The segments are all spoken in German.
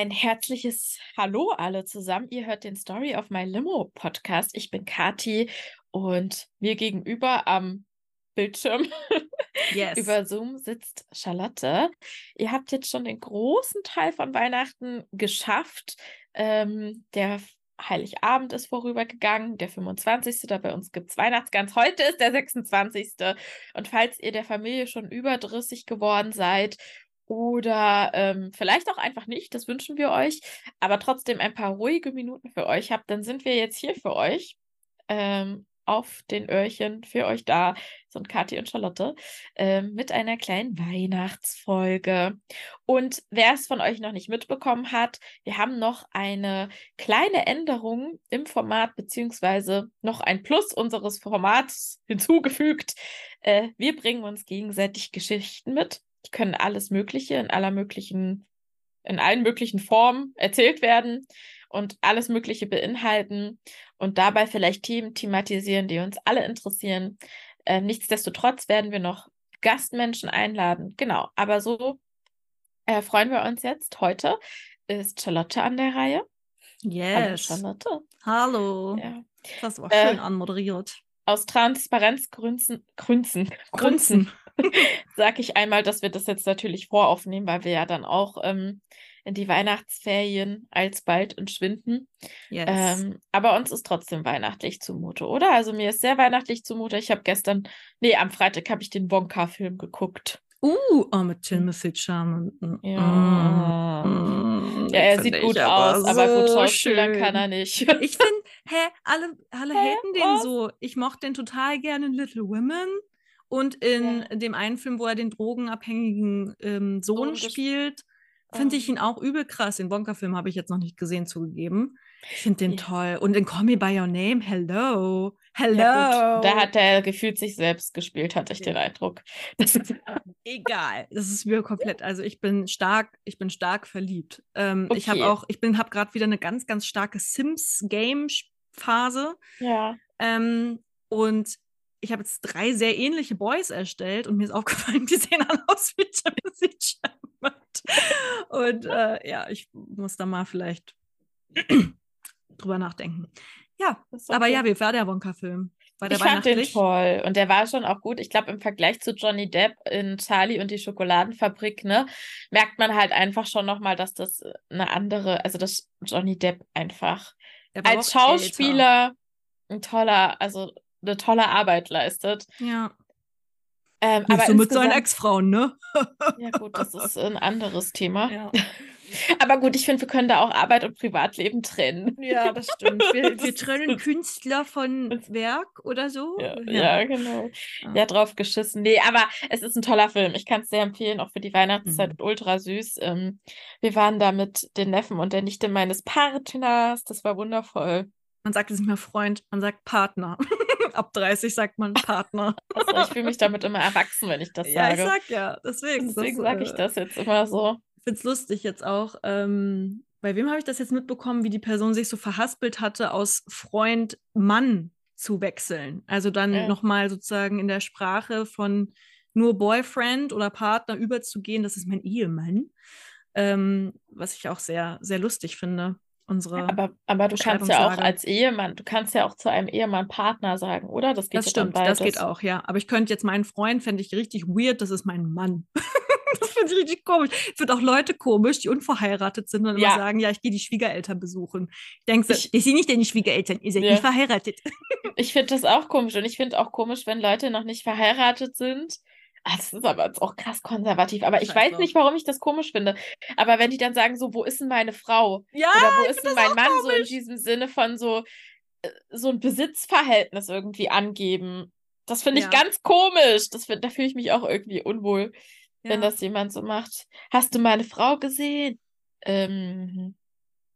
Ein herzliches Hallo alle zusammen. Ihr hört den Story of My Limo Podcast. Ich bin Kati und mir gegenüber am Bildschirm yes. über Zoom sitzt Charlotte. Ihr habt jetzt schon den großen Teil von Weihnachten geschafft. Ähm, der Heiligabend ist vorübergegangen, der 25. Da bei uns gibt es Weihnachtsgans. Heute ist der 26. Und falls ihr der Familie schon überdrüssig geworden seid oder ähm, vielleicht auch einfach nicht, das wünschen wir euch, aber trotzdem ein paar ruhige Minuten für euch habt, dann sind wir jetzt hier für euch. Ähm, auf den Öhrchen für euch da sind Kathi und Charlotte äh, mit einer kleinen Weihnachtsfolge. Und wer es von euch noch nicht mitbekommen hat, wir haben noch eine kleine Änderung im Format beziehungsweise noch ein Plus unseres Formats hinzugefügt. Äh, wir bringen uns gegenseitig Geschichten mit. Die können alles Mögliche in aller möglichen, in allen möglichen Formen erzählt werden und alles Mögliche beinhalten und dabei vielleicht Themen thematisieren, die uns alle interessieren. Äh, nichtsdestotrotz werden wir noch Gastmenschen einladen. Genau, aber so äh, freuen wir uns jetzt. Heute ist Charlotte an der Reihe. Yes. Hallo Charlotte. Hallo. Ja. Das war schön äh, anmoderiert. Aus Transparenzgrünzen, Grünzen, Grünzen, sag ich einmal, dass wir das jetzt natürlich voraufnehmen, weil wir ja dann auch ähm, in die Weihnachtsferien alsbald entschwinden. Yes. Ähm, aber uns ist trotzdem weihnachtlich zumute, oder? Also mir ist sehr weihnachtlich zumute. Ich habe gestern, nee, am Freitag habe ich den Wonka-Film geguckt. Uh, oh, mit Timothy Chalamet. Ja. Mm, ja, er sieht gut aus, aber, so gut schauspielern kann er nicht. Ich finde, hä, alle, alle hä, haten den so. Ich mochte den total gerne in Little Women. Und in ja. dem einen Film, wo er den drogenabhängigen ähm, Sohn oh, spielt, finde ich ihn auch übel krass. Den Wonka-Film habe ich jetzt noch nicht gesehen, zugegeben. Ich finde den ja. toll. Und in Call Me By Your Name, hello. Hello. Ja, da hat er gefühlt sich selbst gespielt, hatte ich ja. den Eindruck. Das Egal. Das ist mir komplett. Also ich bin stark, ich bin stark verliebt. Ähm, okay. Ich habe auch, ich bin, habe gerade wieder eine ganz, ganz starke Sims-Game-Phase. Ja. Ähm, und ich habe jetzt drei sehr ähnliche Boys erstellt und mir ist aufgefallen, die sehen alle aus wie Timothy Chalamet. Und äh, ja, ich muss da mal vielleicht drüber nachdenken. Ja, okay. aber ja, wie war der Wonka-Film? ich fand den toll und der war schon auch gut. Ich glaube, im Vergleich zu Johnny Depp in Charlie und die Schokoladenfabrik, ne, merkt man halt einfach schon nochmal, dass das eine andere, also dass Johnny Depp einfach als Schauspieler älter. ein toller, also eine tolle Arbeit leistet. Ja. Ähm, aber so mit seinen Ex-Frauen, ne? ja, gut, das ist ein anderes Thema. Ja. Aber gut, ich finde, wir können da auch Arbeit und Privatleben trennen. Ja, das stimmt. Wir, wir trennen Künstler von Werk oder so. Ja, ja. ja genau. Ja. ja, drauf geschissen. Nee, aber es ist ein toller Film. Ich kann es sehr empfehlen, auch für die Weihnachtszeit. Mhm. Ultra süß. Ähm, wir waren da mit den Neffen und der Nichte meines Partners. Das war wundervoll. Man sagt es nicht mehr Freund, man sagt Partner. Ab 30 sagt man Partner. Also ich fühle mich damit immer erwachsen, wenn ich das sage. Ja, ich sag ja. Deswegen, Deswegen sage ich äh, das jetzt immer so. Ich finde es lustig jetzt auch. Ähm, bei wem habe ich das jetzt mitbekommen, wie die Person sich so verhaspelt hatte, aus Freund Mann zu wechseln? Also dann ja. nochmal sozusagen in der Sprache von nur Boyfriend oder Partner überzugehen, das ist mein Ehemann. Ähm, was ich auch sehr, sehr lustig finde unsere. Ja, aber, aber du kannst ja auch als Ehemann, du kannst ja auch zu einem Ehemann Partner sagen, oder? Das geht Das stimmt, das geht auch, ja. Aber ich könnte jetzt meinen Freund, fände ich richtig weird, das ist mein Mann. das finde ich richtig komisch. Ich finde auch Leute komisch, die unverheiratet sind und ja. immer sagen, ja, ich gehe die Schwiegereltern besuchen. Ich denke, ich sehe nicht deine Schwiegereltern, ihr seid ja. nicht verheiratet. ich finde das auch komisch und ich finde auch komisch, wenn Leute noch nicht verheiratet sind das ist aber jetzt auch krass konservativ. Aber ich weiß nicht, warum ich das komisch finde. Aber wenn die dann sagen, so, wo ist denn meine Frau? Ja, Oder wo ist denn mein Mann? Komisch. So in diesem Sinne von so, äh, so ein Besitzverhältnis irgendwie angeben. Das finde ich ja. ganz komisch. Das, da fühle ich mich auch irgendwie unwohl, ja. wenn das jemand so macht. Hast du meine Frau gesehen? Ähm,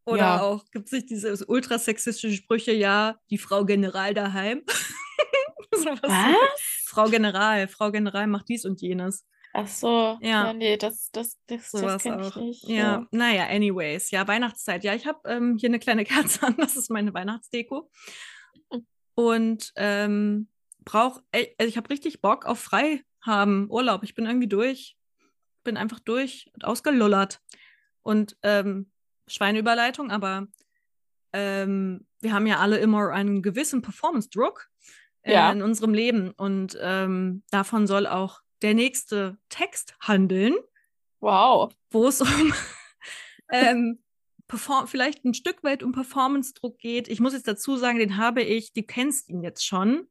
Oder ja. auch, gibt es nicht diese ultrasexistischen Sprüche, ja, die Frau General daheim? so was? was? Frau General, Frau General macht dies und jenes. Ach so, ja, ja nee, das, das, das, das kenne ich nicht. Ja. ja, naja, anyways, ja, Weihnachtszeit. Ja, ich habe ähm, hier eine kleine Kerze an, das ist meine Weihnachtsdeko. Und ähm, brauche, also ich habe richtig Bock auf frei haben, Urlaub. Ich bin irgendwie durch, bin einfach durch, ausgelullert. Und ähm, Schweineüberleitung, aber ähm, wir haben ja alle immer einen gewissen Performance-Druck ja. in unserem Leben und ähm, davon soll auch der nächste Text handeln. Wow. Wo es um ähm, vielleicht ein Stück weit um Performance-Druck geht. Ich muss jetzt dazu sagen, den habe ich, du kennst ihn jetzt schon.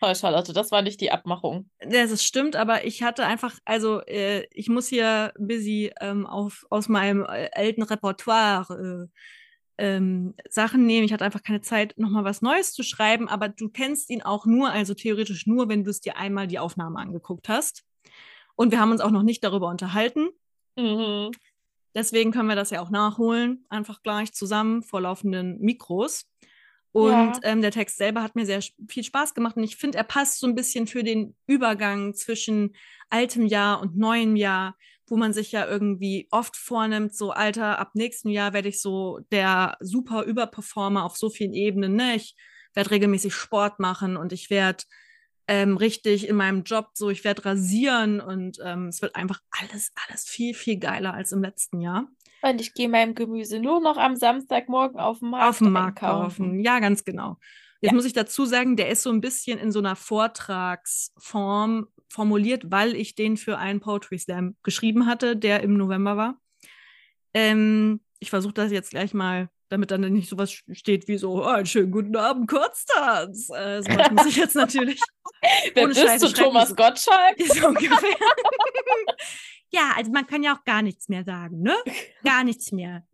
Toll, Charlotte, das war nicht die Abmachung. Das stimmt, aber ich hatte einfach, also äh, ich muss hier ein bisschen ähm, auf, aus meinem äh, alten Repertoire äh, ähm, Sachen nehmen. Ich hatte einfach keine Zeit, nochmal was Neues zu schreiben, aber du kennst ihn auch nur, also theoretisch nur, wenn du es dir einmal die Aufnahme angeguckt hast. Und wir haben uns auch noch nicht darüber unterhalten. Mhm. Deswegen können wir das ja auch nachholen, einfach gleich zusammen vor laufenden Mikros. Und ja. ähm, der Text selber hat mir sehr viel Spaß gemacht und ich finde, er passt so ein bisschen für den Übergang zwischen altem Jahr und neuem Jahr, wo man sich ja irgendwie oft vornimmt, so Alter, ab nächstem Jahr werde ich so der super Überperformer auf so vielen Ebenen. Ne? Ich werde regelmäßig Sport machen und ich werde ähm, richtig in meinem Job so, ich werde rasieren und ähm, es wird einfach alles, alles viel, viel geiler als im letzten Jahr. Und ich gehe meinem Gemüse nur noch am Samstagmorgen auf den Markt. Auf den Markt kaufen. Ja, ganz genau. Jetzt ja. muss ich dazu sagen, der ist so ein bisschen in so einer Vortragsform formuliert, weil ich den für einen Poetry Slam geschrieben hatte, der im November war. Ähm, ich versuche das jetzt gleich mal, damit dann nicht sowas steht wie so, oh, einen schönen guten Abend, Kurztanz. Äh, sowas muss ich jetzt natürlich. Wer bist Scheiße, du, Thomas Gottschalk? So ungefähr. Ja, also man kann ja auch gar nichts mehr sagen, ne? Gar nichts mehr.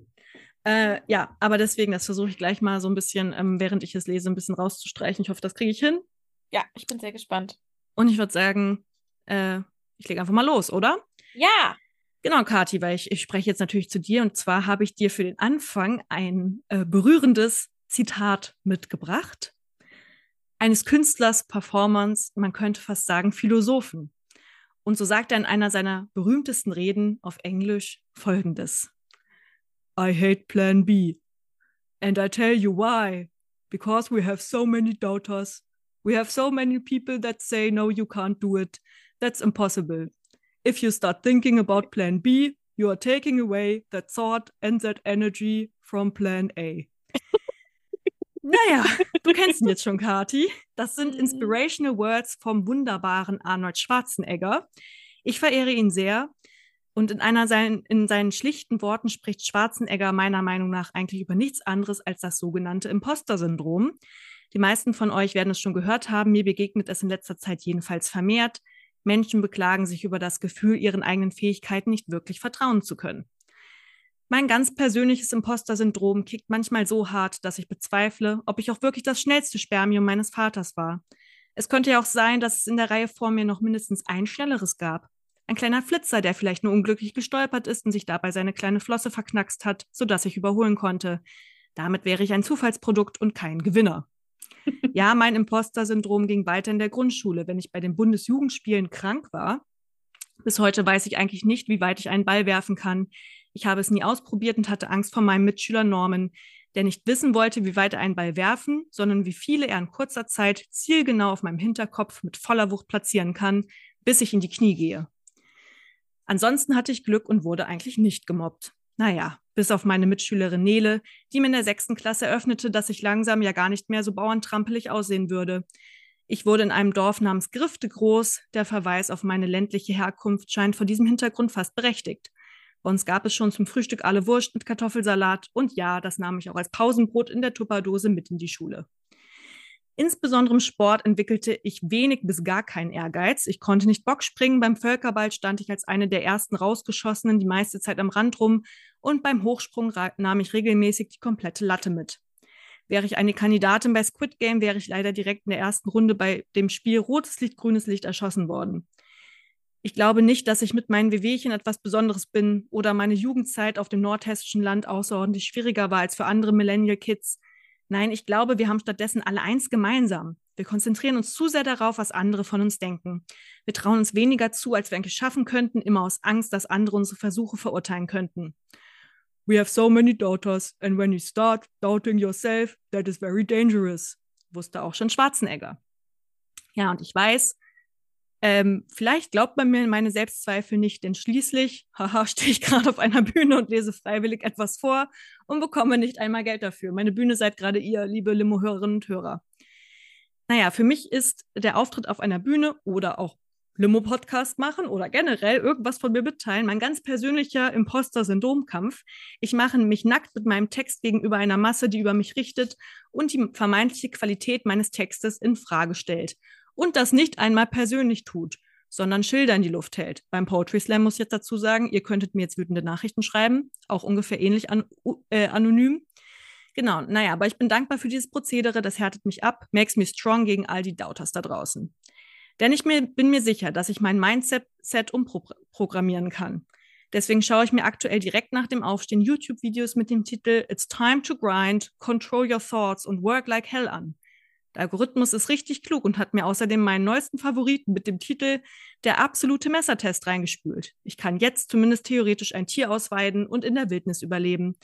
Äh, ja, aber deswegen, das versuche ich gleich mal so ein bisschen, ähm, während ich es lese, ein bisschen rauszustreichen. Ich hoffe, das kriege ich hin. Ja, ich bin sehr gespannt. Und ich würde sagen, äh, ich lege einfach mal los, oder? Ja. Genau, Kathi, weil ich, ich spreche jetzt natürlich zu dir und zwar habe ich dir für den Anfang ein äh, berührendes Zitat mitgebracht. Eines Künstlers, Performance, man könnte fast sagen Philosophen. Und so sagt er in einer seiner berühmtesten Reden auf Englisch folgendes. I hate Plan B. And I tell you why. Because we have so many doubters. We have so many people that say, no, you can't do it. That's impossible. If you start thinking about Plan B, you are taking away that thought and that energy from Plan A. Naja, du kennst ihn jetzt schon, Kati. Das sind mhm. Inspirational Words vom wunderbaren Arnold Schwarzenegger. Ich verehre ihn sehr. Und in, einer sein, in seinen schlichten Worten spricht Schwarzenegger meiner Meinung nach eigentlich über nichts anderes als das sogenannte Imposter-Syndrom. Die meisten von euch werden es schon gehört haben. Mir begegnet es in letzter Zeit jedenfalls vermehrt. Menschen beklagen sich über das Gefühl, ihren eigenen Fähigkeiten nicht wirklich vertrauen zu können. Mein ganz persönliches Imposter-Syndrom kickt manchmal so hart, dass ich bezweifle, ob ich auch wirklich das schnellste Spermium meines Vaters war. Es könnte ja auch sein, dass es in der Reihe vor mir noch mindestens ein schnelleres gab. Ein kleiner Flitzer, der vielleicht nur unglücklich gestolpert ist und sich dabei seine kleine Flosse verknackst hat, sodass ich überholen konnte. Damit wäre ich ein Zufallsprodukt und kein Gewinner. Ja, mein Imposter-Syndrom ging weiter in der Grundschule, wenn ich bei den Bundesjugendspielen krank war. Bis heute weiß ich eigentlich nicht, wie weit ich einen Ball werfen kann. Ich habe es nie ausprobiert und hatte Angst vor meinem Mitschüler Norman, der nicht wissen wollte, wie weit er einen Ball werfen, sondern wie viele er in kurzer Zeit zielgenau auf meinem Hinterkopf mit voller Wucht platzieren kann, bis ich in die Knie gehe. Ansonsten hatte ich Glück und wurde eigentlich nicht gemobbt. Naja, bis auf meine Mitschülerin Nele, die mir in der sechsten Klasse eröffnete, dass ich langsam ja gar nicht mehr so bauerntrampelig aussehen würde. Ich wurde in einem Dorf namens Grifte groß. Der Verweis auf meine ländliche Herkunft scheint vor diesem Hintergrund fast berechtigt. Bei uns gab es schon zum Frühstück alle Wurst mit Kartoffelsalat und ja, das nahm ich auch als Pausenbrot in der Tupperdose mit in die Schule. Insbesondere im Sport entwickelte ich wenig bis gar keinen Ehrgeiz. Ich konnte nicht Bockspringen. Beim Völkerball stand ich als eine der ersten rausgeschossenen die meiste Zeit am Rand rum und beim Hochsprung nahm ich regelmäßig die komplette Latte mit. Wäre ich eine Kandidatin bei Squid Game, wäre ich leider direkt in der ersten Runde bei dem Spiel rotes Licht, grünes Licht erschossen worden. Ich glaube nicht, dass ich mit meinen Wehwehchen etwas Besonderes bin oder meine Jugendzeit auf dem nordhessischen Land außerordentlich schwieriger war als für andere Millennial Kids. Nein, ich glaube, wir haben stattdessen alle eins gemeinsam. Wir konzentrieren uns zu sehr darauf, was andere von uns denken. Wir trauen uns weniger zu, als wir eigentlich schaffen könnten, immer aus Angst, dass andere unsere Versuche verurteilen könnten. We have so many doubters, and when you start doubting yourself, that is very dangerous, wusste auch schon Schwarzenegger. Ja, und ich weiß, Ähm, vielleicht glaubt man mir meine Selbstzweifel nicht, denn schließlich, haha, stehe ich gerade auf einer Bühne und lese freiwillig etwas vor und bekomme nicht einmal Geld dafür. Meine Bühne seid gerade ihr, liebe Limo-Hörerinnen und Hörer. Naja, für mich ist der Auftritt auf einer Bühne oder auch Limo-Podcast machen oder generell irgendwas von mir mitteilen, mein ganz persönlicher Imposter-Syndrom-Kampf. Ich mache mich nackt mit meinem Text gegenüber einer Masse, die über mich richtet und die vermeintliche Qualität meines Textes in Frage stellt. Und das nicht einmal persönlich tut, sondern Schilder in die Luft hält. Beim Poetry Slam muss ich jetzt dazu sagen, ihr könntet mir jetzt wütende Nachrichten schreiben, auch ungefähr ähnlich an, äh, anonym. Genau, naja, aber ich bin dankbar für dieses Prozedere, das härtet mich ab, makes me strong gegen all die Doubters da draußen. Denn ich mir, bin mir sicher, dass ich mein Mindset umprogrammieren kann. Deswegen schaue ich mir aktuell direkt nach dem Aufstehen YouTube-Videos mit dem Titel It's Time to Grind, Control Your Thoughts und Work Like Hell an. Der Algorithmus ist richtig klug und hat mir außerdem meinen neuesten Favoriten mit dem Titel Der absolute Messertest reingespült. Ich kann jetzt zumindest theoretisch ein Tier ausweiden und in der Wildnis überleben.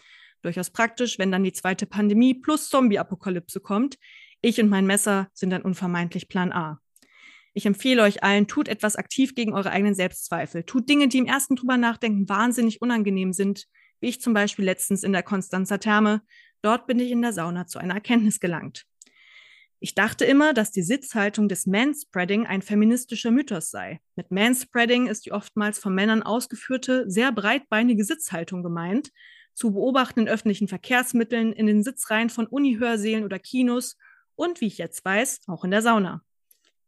Durchaus praktisch, wenn dann die zweite Pandemie plus Zombie-Apokalypse kommt. Ich und mein Messer sind dann unvermeidlich Plan A. Ich empfehle euch allen, tut etwas aktiv gegen eure eigenen Selbstzweifel. Tut Dinge, die im ersten drüber nachdenken wahnsinnig unangenehm sind, wie ich zum Beispiel letztens in der Konstanzer Therme. Dort bin ich in der Sauna zu einer Erkenntnis gelangt. Ich dachte immer, dass die Sitzhaltung des Manspreading ein feministischer Mythos sei. Mit Manspreading ist die oftmals von Männern ausgeführte, sehr breitbeinige Sitzhaltung gemeint, zu beobachten in öffentlichen Verkehrsmitteln, in den Sitzreihen von Unihörsälen oder Kinos und, wie ich jetzt weiß, auch in der Sauna.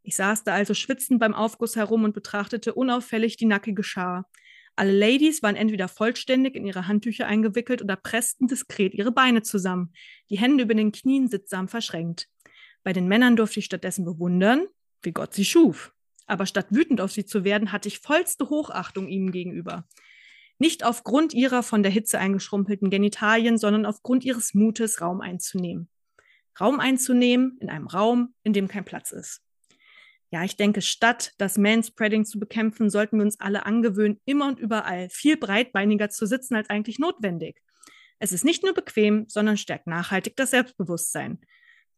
Ich saß da also schwitzend beim Aufguss herum und betrachtete unauffällig die nackige Schar. Alle Ladies waren entweder vollständig in ihre Handtücher eingewickelt oder pressten diskret ihre Beine zusammen, die Hände über den Knien sittsam verschränkt. Bei den Männern durfte ich stattdessen bewundern, wie Gott sie schuf. Aber statt wütend auf sie zu werden, hatte ich vollste Hochachtung ihnen gegenüber. Nicht aufgrund ihrer von der Hitze eingeschrumpelten Genitalien, sondern aufgrund ihres Mutes, Raum einzunehmen. Raum einzunehmen in einem Raum, in dem kein Platz ist. Ja, ich denke, statt das Manspreading zu bekämpfen, sollten wir uns alle angewöhnen, immer und überall viel breitbeiniger zu sitzen als eigentlich notwendig. Es ist nicht nur bequem, sondern stärkt nachhaltig das Selbstbewusstsein.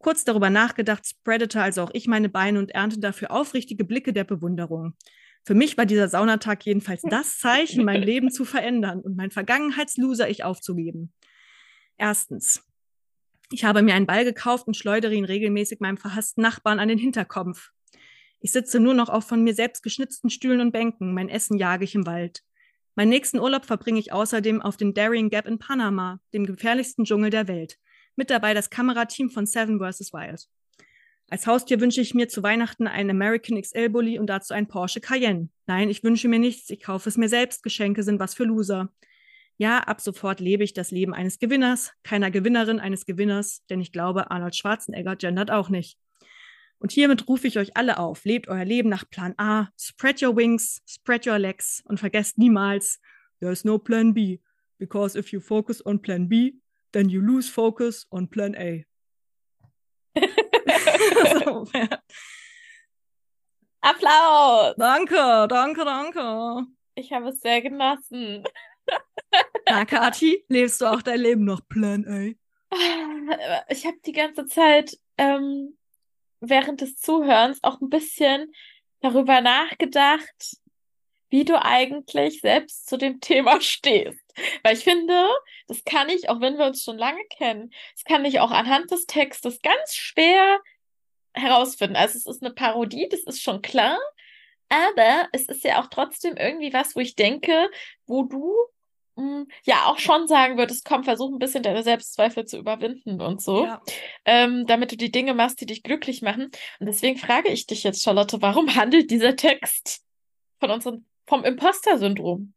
Kurz darüber nachgedacht, spreadete also auch ich meine Beine und ernte dafür aufrichtige Blicke der Bewunderung. Für mich war dieser Saunatag jedenfalls das Zeichen, mein Leben zu verändern und mein Vergangenheitsloser ich aufzugeben. Erstens. Ich habe mir einen Ball gekauft und schleudere ihn regelmäßig meinem verhassten Nachbarn an den Hinterkopf. Ich sitze nur noch auf von mir selbst geschnitzten Stühlen und Bänken. Mein Essen jage ich im Wald. Meinen nächsten Urlaub verbringe ich außerdem auf dem Darien Gap in Panama, dem gefährlichsten Dschungel der Welt. Mit dabei das Kamerateam von Seven vs. Wild. Als Haustier wünsche ich mir zu Weihnachten einen American XL Bully und dazu ein Porsche Cayenne. Nein, ich wünsche mir nichts, ich kaufe es mir selbst. Geschenke sind was für Loser. Ja, ab sofort lebe ich das Leben eines Gewinners, keiner Gewinnerin eines Gewinners, denn ich glaube, Arnold Schwarzenegger gendert auch nicht. Und hiermit rufe ich euch alle auf, lebt euer Leben nach Plan A, spread your wings, spread your legs und vergesst niemals, there's no Plan B, because if you focus on Plan B, then you lose focus on Plan A. so, ja. Applaus! Danke, danke, danke. Ich habe es sehr genossen. Na, Kathi, lebst du auch dein Leben nach Plan A? Ich habe die ganze Zeit ähm, während des Zuhörens auch ein bisschen darüber nachgedacht, wie du eigentlich selbst zu dem Thema stehst. Weil ich finde, das kann ich, auch wenn wir uns schon lange kennen, das kann ich auch anhand des Textes ganz schwer herausfinden. Also es ist eine Parodie, das ist schon klar, aber es ist ja auch trotzdem irgendwie was, wo ich denke, wo du Mm, ja auch schon sagen würdest, komm, versuch ein bisschen deine Selbstzweifel zu überwinden und so, ja. ähm, damit du die Dinge machst, die dich glücklich machen. Und deswegen frage ich dich jetzt, Charlotte, warum handelt dieser Text von unserem, vom Imposter-Syndrom?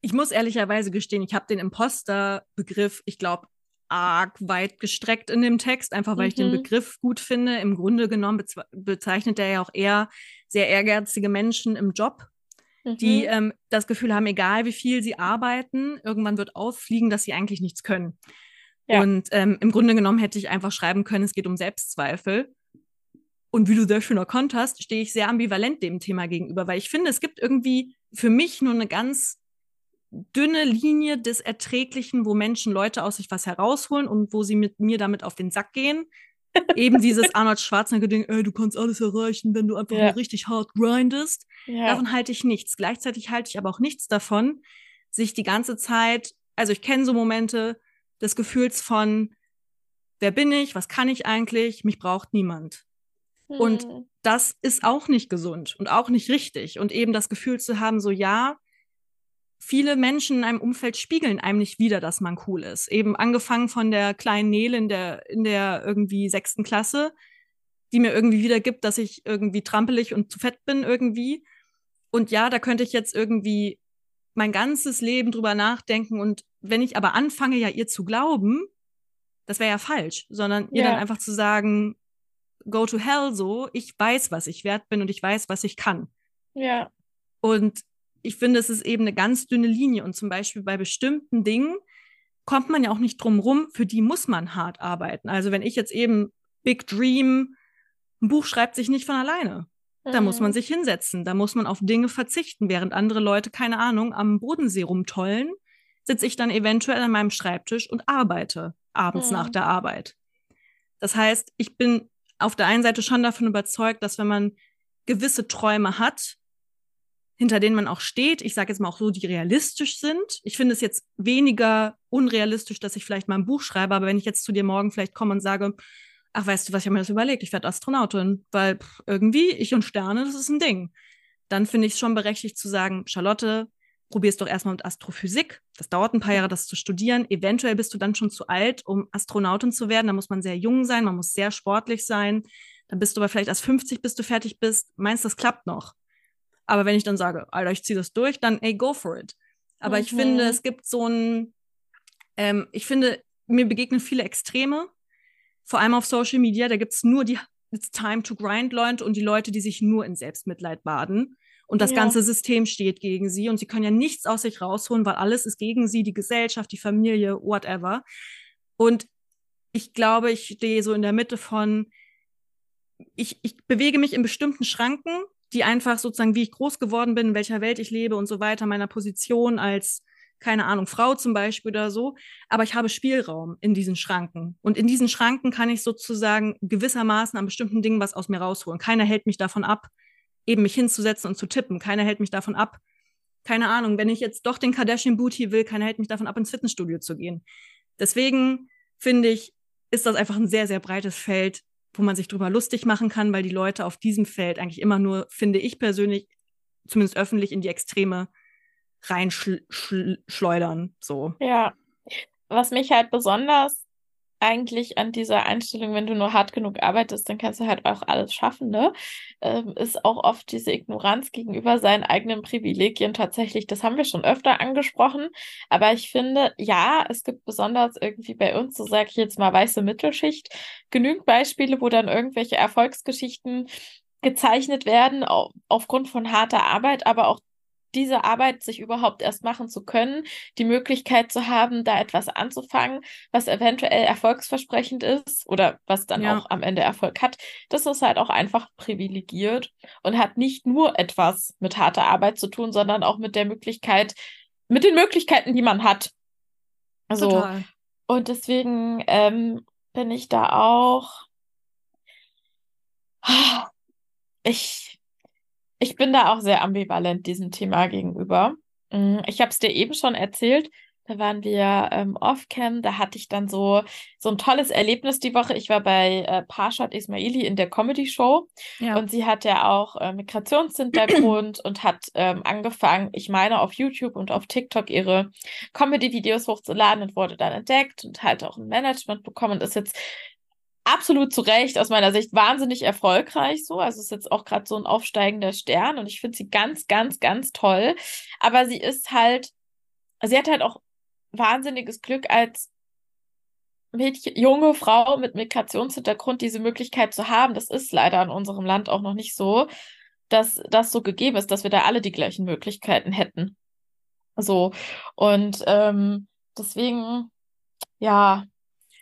Ich muss ehrlicherweise gestehen, ich habe den Imposter-Begriff, ich glaube, arg weit gestreckt in dem Text, einfach weil mhm. ich den mhm. Begriff gut finde. Im Grunde genommen bezeichnet er ja auch eher sehr ehrgeizige Menschen im Job die mhm. ähm, das Gefühl haben, egal wie viel sie arbeiten, irgendwann wird auffliegen, dass sie eigentlich nichts können. Ja. Und ähm, im Grunde genommen hätte ich einfach schreiben können, es geht um Selbstzweifel. Und wie du sehr schön erkannt hast, stehe ich sehr ambivalent dem Thema gegenüber, weil ich finde, es gibt irgendwie für mich nur eine ganz dünne Linie des Erträglichen, wo Menschen Leute aus sich was herausholen und wo sie mit mir damit auf den Sack gehen. eben dieses Arnold Schwarzenegger-Ding, ey, du kannst alles erreichen, wenn du einfach ja. nur richtig hart grindest. Ja. Davon halte ich nichts. Gleichzeitig halte ich aber auch nichts davon, sich die ganze Zeit, also ich kenne so Momente des Gefühls von, wer bin ich, was kann ich eigentlich, mich braucht niemand. Hm. Und das ist auch nicht gesund und auch nicht richtig. Und eben das Gefühl zu haben, so ja, viele Menschen in einem Umfeld spiegeln einem nicht wieder, dass man cool ist. Eben angefangen von der kleinen Nele in der, in der irgendwie sechsten Klasse, die mir irgendwie wiedergibt, dass ich irgendwie trampelig und zu fett bin irgendwie. Und ja, da könnte ich jetzt irgendwie mein ganzes Leben drüber nachdenken. Und wenn ich aber anfange, ja ihr zu glauben, das wäre ja falsch, sondern ihr dann einfach zu sagen, go to hell so, ich weiß, was ich wert bin und ich weiß, was ich kann. Ja. Und ich finde, es ist eben eine ganz dünne Linie. Und zum Beispiel bei bestimmten Dingen kommt man ja auch nicht drum rum, für die muss man hart arbeiten. Also wenn ich jetzt eben Big Dream, ein Buch schreibt sich nicht von alleine. Da muss man mhm. sich hinsetzen, da muss man auf Dinge verzichten, während andere Leute, keine Ahnung, am Bodensee rumtollen, sitze ich dann eventuell an meinem Schreibtisch und arbeite abends mhm. nach der Arbeit. Das heißt, ich bin auf der einen Seite schon davon überzeugt, dass wenn man gewisse Träume hat, hinter denen man auch steht, ich sage jetzt mal auch so, die realistisch sind. Ich finde es jetzt weniger unrealistisch, dass ich vielleicht mal ein Buch schreibe, aber wenn ich jetzt zu dir morgen vielleicht komme und sage, ach, weißt du was, ich mir das überlegt, ich werde Astronautin, weil pff, irgendwie ich und Sterne, das ist ein Ding. Dann finde ich es schon berechtigt zu sagen, Charlotte, probier es doch erstmal mit Astrophysik. Das dauert ein paar Jahre, das zu studieren. Eventuell bist du dann schon zu alt, um Astronautin zu werden. Da muss man sehr jung sein, man muss sehr sportlich sein. Dann bist du aber vielleicht erst 50, bis du fertig bist. Meinst, das klappt noch? Aber wenn ich dann sage, Alter, ich ziehe das durch, dann ey, go for it. Aber mhm. ich finde, es gibt so ein, ähm, ich finde, mir begegnen viele Extreme, vor allem auf Social Media. Da gibt es nur die It's time to grind Leute und die Leute, die sich nur in Selbstmitleid baden. Und das ja. ganze System steht gegen sie und sie können ja nichts aus sich rausholen, weil alles ist gegen sie, die Gesellschaft, die Familie, whatever. Und ich glaube, ich stehe so in der Mitte von, ich, ich bewege mich in bestimmten Schranken die einfach sozusagen, wie ich groß geworden bin, in welcher Welt ich lebe und so weiter, meiner Position als, keine Ahnung, Frau zum Beispiel oder so. Aber ich habe Spielraum in diesen Schranken. Und in diesen Schranken kann ich sozusagen gewissermaßen an bestimmten Dingen was aus mir rausholen. Keiner hält mich davon ab, eben mich hinzusetzen und zu tippen. Keiner hält mich davon ab, keine Ahnung, wenn ich jetzt doch den Kardashian Booty will, keiner hält mich davon ab, ins Fitnessstudio zu gehen. Deswegen finde ich, ist das einfach ein sehr, sehr breites Feld, wo man sich drüber lustig machen kann, weil die Leute auf diesem Feld eigentlich immer nur, finde ich persönlich, zumindest öffentlich in die Extreme reinschleudern. So. Ja. Was mich halt besonders eigentlich an dieser Einstellung, wenn du nur hart genug arbeitest, dann kannst du halt auch alles schaffen, ne? Ähm, ist auch oft diese Ignoranz gegenüber seinen eigenen Privilegien tatsächlich, das haben wir schon öfter angesprochen. Aber ich finde, ja, es gibt besonders irgendwie bei uns, so sage ich jetzt mal weiße Mittelschicht, genügend Beispiele, wo dann irgendwelche Erfolgsgeschichten gezeichnet werden, auf, aufgrund von harter Arbeit, aber auch diese Arbeit sich überhaupt erst machen zu können, die Möglichkeit zu haben, da etwas anzufangen, was eventuell erfolgsversprechend ist oder was dann ja. auch am Ende Erfolg hat, das ist halt auch einfach privilegiert und hat nicht nur etwas mit harter Arbeit zu tun, sondern auch mit der Möglichkeit, mit den Möglichkeiten, die man hat. Also, Total. und deswegen ähm, bin ich da auch. Ich ich bin da auch sehr ambivalent diesem Thema gegenüber. Mm, ich habe es dir eben schon erzählt. Da waren wir ähm, off-cam, da hatte ich dann so, so ein tolles Erlebnis die Woche. Ich war bei äh, Parshad Ismaili in der Comedy-Show ja. und sie hat ja auch äh, Migrationshintergrund und hat ähm, angefangen, ich meine, auf YouTube und auf TikTok ihre Comedy-Videos hochzuladen und wurde dann entdeckt und halt auch ein Management bekommen und ist jetzt absolut zu Recht aus meiner Sicht wahnsinnig erfolgreich so. Also ist jetzt auch gerade so ein aufsteigender Stern und ich finde sie ganz, ganz, ganz toll. Aber sie ist halt, sie hat halt auch wahnsinniges Glück als Mädchen, junge Frau mit Migrationshintergrund diese Möglichkeit zu haben. Das ist leider in unserem Land auch noch nicht so, dass das so gegeben ist, dass wir da alle die gleichen Möglichkeiten hätten. So. Und ähm, deswegen, ja,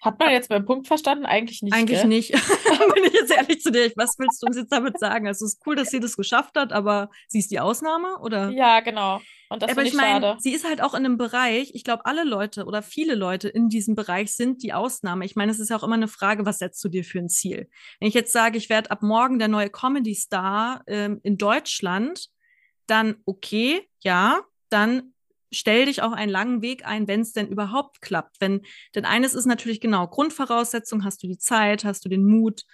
hat man jetzt beim Punkt verstanden? Eigentlich nicht. Eigentlich gell? nicht. bin ich jetzt ehrlich zu dir. Was willst du uns jetzt damit sagen? Also es ist cool, dass sie das geschafft hat, aber sie ist die Ausnahme, oder? Ja, genau. Und das aber ich meine, sie ist halt auch in einem Bereich, ich glaube, alle Leute oder viele Leute in diesem Bereich sind die Ausnahme. Ich meine, es ist ja auch immer eine Frage, was setzt du dir für ein Ziel? Wenn ich jetzt sage, ich werde ab morgen der neue Comedy-Star ähm, in Deutschland, dann okay, ja, dann stell dich auch einen langen Weg ein, wenn es denn überhaupt klappt. Wenn, denn eines ist natürlich genau Grundvoraussetzung, hast du die Zeit, hast du den Mut,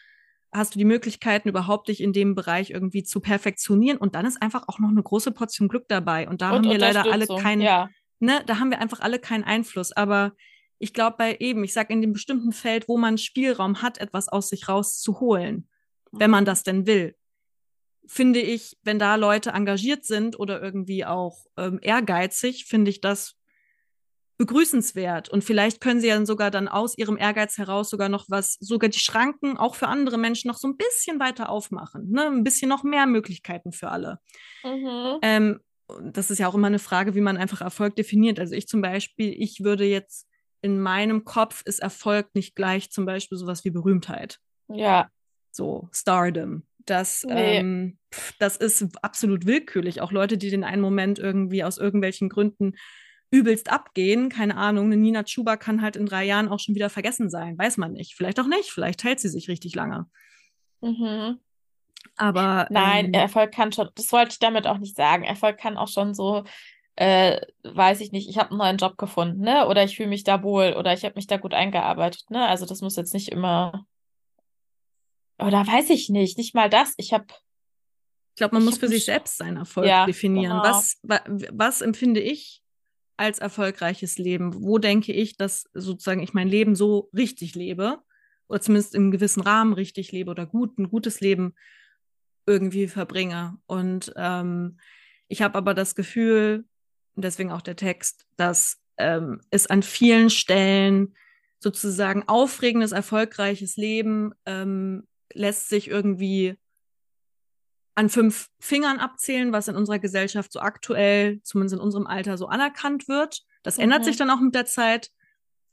hast du die Möglichkeiten, überhaupt dich in dem Bereich irgendwie zu perfektionieren. Und dann ist einfach auch noch eine große Portion Glück dabei. Und da und haben wir leider alle keinen, ja. ne, da haben wir einfach alle keinen Einfluss. Aber ich glaube, bei eben, ich sage in dem bestimmten Feld, wo man Spielraum hat, etwas aus sich rauszuholen, mhm. wenn man das denn will, finde ich, wenn da Leute engagiert sind oder irgendwie auch ähm, ehrgeizig, finde ich das begrüßenswert. Und vielleicht können sie ja sogar dann aus ihrem Ehrgeiz heraus sogar noch was, sogar die Schranken auch für andere Menschen noch so ein bisschen weiter aufmachen. Ne? Ein bisschen noch mehr Möglichkeiten für alle. Mhm. Ähm, das ist ja auch immer eine Frage, wie man einfach Erfolg definiert. Also ich zum Beispiel, ich würde jetzt in meinem Kopf ist Erfolg nicht gleich zum Beispiel sowas wie Berühmtheit. Ja. So, Stardom. Das, nee. ähm, das ist absolut willkürlich. Auch Leute, die den einen Moment irgendwie aus irgendwelchen Gründen übelst abgehen, keine Ahnung, eine Nina Chuba kann halt in drei Jahren auch schon wieder vergessen sein, weiß man nicht. Vielleicht auch nicht, vielleicht hält sie sich richtig lange. Mhm. Aber. Nein, ähm, Erfolg kann schon, das wollte ich damit auch nicht sagen. Erfolg kann auch schon so, äh, weiß ich nicht, ich habe einen neuen Job gefunden, ne? Oder ich fühle mich da wohl oder ich habe mich da gut eingearbeitet, ne? Also das muss jetzt nicht immer. Oder weiß ich nicht, nicht mal das. Ich habe ich glaube, man muss für sich selbst seinen Erfolg ja, definieren. Genau. Was, was empfinde ich als erfolgreiches Leben? Wo denke ich, dass sozusagen ich mein Leben so richtig lebe oder zumindest im gewissen Rahmen richtig lebe oder gut, ein gutes Leben irgendwie verbringe? Und ähm, ich habe aber das Gefühl, deswegen auch der Text, dass ähm, es an vielen Stellen sozusagen aufregendes, erfolgreiches Leben ähm, lässt sich irgendwie an fünf Fingern abzählen, was in unserer Gesellschaft so aktuell, zumindest in unserem Alter, so anerkannt wird. Das mhm. ändert sich dann auch mit der Zeit.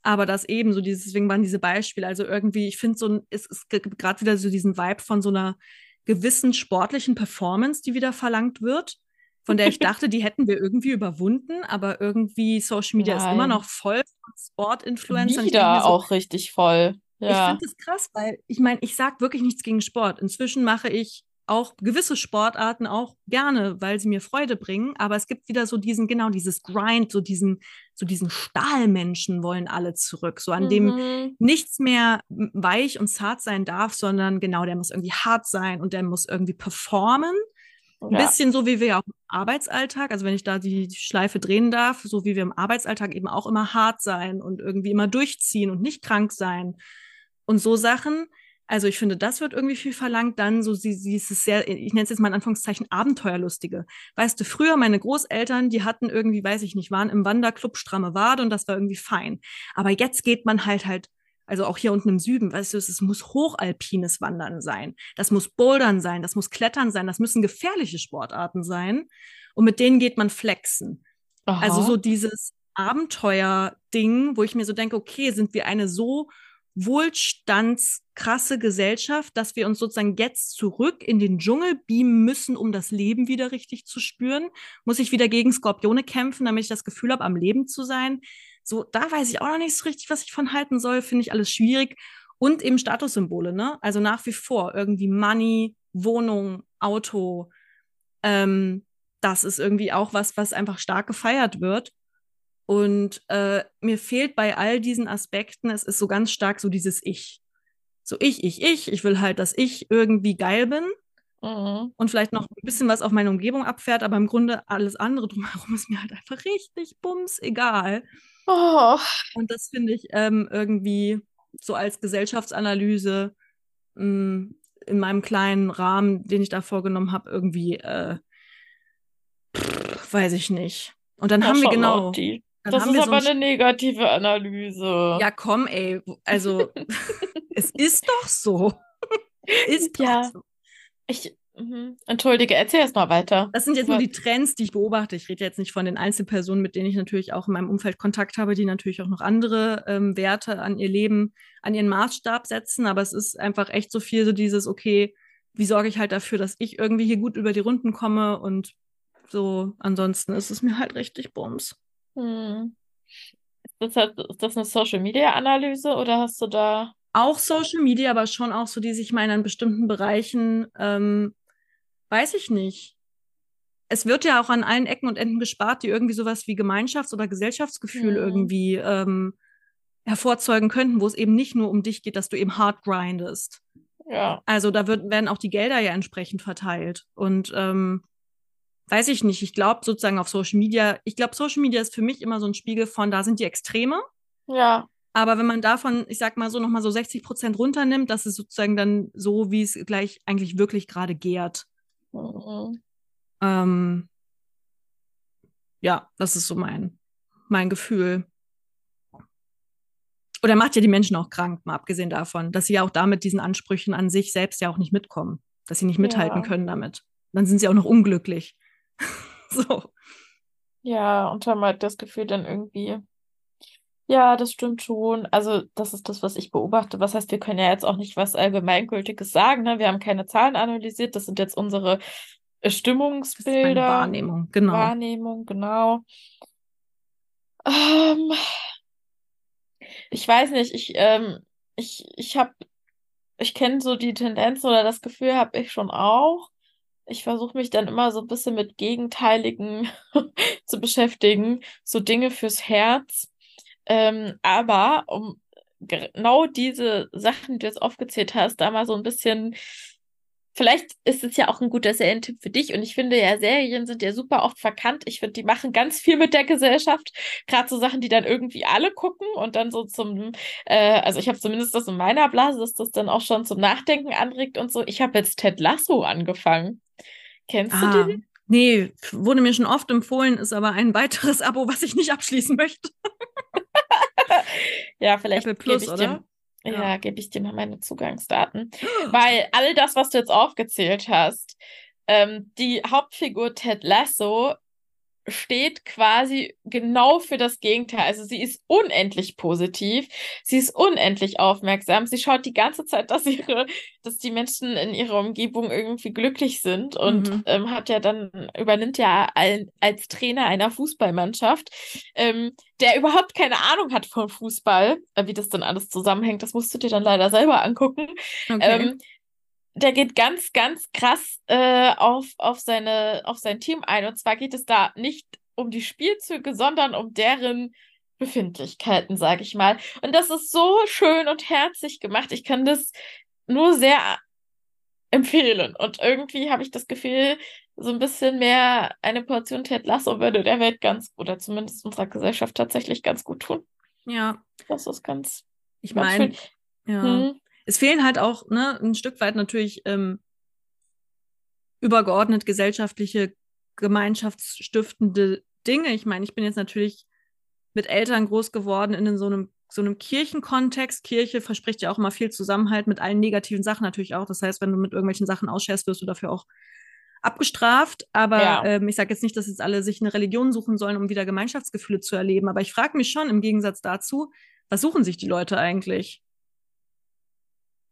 Aber das eben, so dieses, deswegen waren diese Beispiele, also irgendwie, ich finde so, es, es gibt gerade wieder so diesen Vibe von so einer gewissen sportlichen Performance, die wieder verlangt wird, von der ich dachte, die hätten wir irgendwie überwunden, aber irgendwie Social Media Nein. ist immer noch voll von Sportinfluencern. Wieder so, auch richtig voll. Ja. Ich finde das krass, weil ich meine, ich sage wirklich nichts gegen Sport. Inzwischen mache ich auch gewisse Sportarten auch gerne, weil sie mir Freude bringen. Aber es gibt wieder so diesen, genau, dieses Grind, so diesen, so diesen Stahlmenschen wollen alle zurück. So an mhm. dem nichts mehr weich und zart sein darf, sondern genau, der muss irgendwie hart sein und der muss irgendwie performen. Ein ja. bisschen so wie wir auch im Arbeitsalltag, also wenn ich da die Schleife drehen darf, so wie wir im Arbeitsalltag eben auch immer hart sein und irgendwie immer durchziehen und nicht krank sein. Und so Sachen, also ich finde, das wird irgendwie viel verlangt. Dann so sie, sie ist sehr, ich nenne es jetzt mal in Anführungszeichen Abenteuerlustige. Weißt du, früher meine Großeltern, die hatten irgendwie, weiß ich nicht, waren im Wanderclub stramme Wade und das war irgendwie fein. Aber jetzt geht man halt halt, also auch hier unten im Süden, weißt du, es muss hochalpines Wandern sein. Das muss Bouldern sein, das muss Klettern sein, das müssen gefährliche Sportarten sein. Und mit denen geht man flexen. Aha. Also so dieses Abenteuer-Ding, wo ich mir so denke, okay, sind wir eine so wohlstandskrasse Gesellschaft, dass wir uns sozusagen jetzt zurück in den Dschungel beamen müssen, um das Leben wieder richtig zu spüren? Muss ich wieder gegen Skorpione kämpfen, damit ich das Gefühl habe, am Leben zu sein? So, da weiß ich auch noch nicht so richtig, was ich von halten soll. Finde ich alles schwierig. Und eben Statussymbole, ne? Also nach wie vor irgendwie Money, Wohnung, Auto. Ähm, das ist irgendwie auch was, was einfach stark gefeiert wird. Und äh, mir fehlt bei all diesen Aspekten, es ist so ganz stark so dieses Ich. So ich, ich, ich. Ich will halt, dass ich irgendwie geil bin. Mhm. Und vielleicht noch ein bisschen was auf meine Umgebung abfährt, aber im Grunde alles andere drumherum ist mir halt einfach richtig bums egal. Oh. Und das finde ich ähm, irgendwie so als Gesellschaftsanalyse mh, mm, in meinem kleinen Rahmen, den ich da vorgenommen habe, irgendwie, äh, pff, weiß ich nicht. Und dann ja, haben wir genau. Die. Dann das ist aber so eine negative Analyse. Ja, komm, ey. Also, es ist doch so. ist ja. So. Ich, Mhm. Entschuldige, erzähl erst mal weiter. Das sind jetzt nur die Trends, die ich beobachte. Ich rede jetzt nicht von den Einzelpersonen, mit denen ich natürlich auch in meinem Umfeld Kontakt habe, die natürlich auch noch andere ähm, Werte an ihr Leben, an ihren Maßstab setzen. Aber es ist einfach echt so viel so dieses, okay, wie sorge ich halt dafür, dass ich irgendwie hier gut über die Runden komme und so. Ansonsten ist es mir halt richtig bums. Hm. Ist, das halt, ist das eine Social-Media-Analyse oder hast du da auch Social Media, aber schon auch so, die sich mal in bestimmten Bereichen ähm, weiß ich nicht. Es wird ja auch an allen Ecken und Enden gespart, die irgendwie sowas wie Gemeinschafts- oder Gesellschaftsgefühl mhm. irgendwie ähm, hervorzeugen könnten, wo es eben nicht nur um dich geht, dass du eben hard grindest. Ja. Also da wird, werden auch die Gelder ja entsprechend verteilt. Und ähm, weiß ich nicht, ich glaube sozusagen auf Social Media, ich glaube, Social Media ist für mich immer so ein Spiegel von, da sind die Extreme. Ja. Aber wenn man davon, ich sag mal so, nochmal so 60 Prozent runternimmt, das ist sozusagen dann so, wie es gleich eigentlich wirklich gerade gärt. Mhm. Ähm, ja, das ist so mein, mein Gefühl. Oder macht ja die Menschen auch krank, mal abgesehen davon, dass sie ja auch damit diesen Ansprüchen an sich selbst ja auch nicht mitkommen, dass sie nicht mithalten ja. können damit. Dann sind sie auch noch unglücklich. so. Ja, und haben halt das Gefühl dann irgendwie, ja, das stimmt schon. Also, das ist das, was ich beobachte. Was heißt, wir können ja jetzt auch nicht was Allgemeingültiges sagen. Ne? Wir haben keine Zahlen analysiert. Das sind jetzt unsere äh, Stimmungsbilder. Wahrnehmung, genau. Wahrnehmung, genau. Ähm, ich weiß nicht, ich, ähm, ich, ich habe, ich kenne so die Tendenz oder das Gefühl habe ich schon auch. Ich versuche mich dann immer so ein bisschen mit Gegenteiligen zu beschäftigen, so Dinge fürs Herz. Ähm, aber um genau diese Sachen, die du jetzt aufgezählt hast, da mal so ein bisschen Vielleicht ist es ja auch ein guter Serientipp für dich. Und ich finde ja, Serien sind ja super oft verkannt. Ich finde, die machen ganz viel mit der Gesellschaft. Gerade so Sachen, die dann irgendwie alle gucken und dann so zum, äh, also ich habe zumindest das in meiner Blase, dass das dann auch schon zum Nachdenken anregt und so. Ich habe jetzt Ted Lasso angefangen. Kennst ah, du den? Nee, wurde mir schon oft empfohlen, ist aber ein weiteres Abo, was ich nicht abschließen möchte. ja, vielleicht Apple Plus, oder? Dem, ja, ja gebe ich dir mal meine Zugangsdaten. Weil all das, was du jetzt aufgezählt hast, ähm, die Hauptfigur Ted Lasso steht quasi genau für das Gegenteil. Also sie ist unendlich positiv, sie ist unendlich aufmerksam, sie schaut die ganze Zeit, dass ihre, dass die Menschen in ihrer Umgebung irgendwie glücklich sind und mhm. ähm, hat ja dann, übernimmt ja ein, als Trainer einer Fußballmannschaft, ähm, der überhaupt keine Ahnung hat von Fußball, äh, wie das dann alles zusammenhängt, das musst du dir dann leider selber angucken. Okay. Ähm, der geht ganz, ganz krass äh, auf, auf, seine, auf sein Team ein. Und zwar geht es da nicht um die Spielzüge, sondern um deren Befindlichkeiten, sage ich mal. Und das ist so schön und herzlich gemacht. Ich kann das nur sehr empfehlen. Und irgendwie habe ich das Gefühl, so ein bisschen mehr eine Portion Ted Lasso würde der Welt ganz, oder zumindest unserer Gesellschaft tatsächlich ganz gut tun. Ja. Das ist ganz. Ich meine, ja. Hm es fehlen halt auch ne, ein Stück weit natürlich ähm, übergeordnet gesellschaftliche, gemeinschaftsstiftende Dinge. Ich meine, ich bin jetzt natürlich mit Eltern groß geworden in so einem so einem Kirchenkontext. Kirche verspricht ja auch immer viel Zusammenhalt mit allen negativen Sachen natürlich auch. Das heißt, wenn du mit irgendwelchen Sachen ausscherst, wirst du dafür auch abgestraft. Aber ja. ähm, ich sage jetzt nicht, dass jetzt alle sich eine Religion suchen sollen, um wieder Gemeinschaftsgefühle zu erleben. Aber ich frage mich schon im Gegensatz dazu, was suchen sich die Leute eigentlich?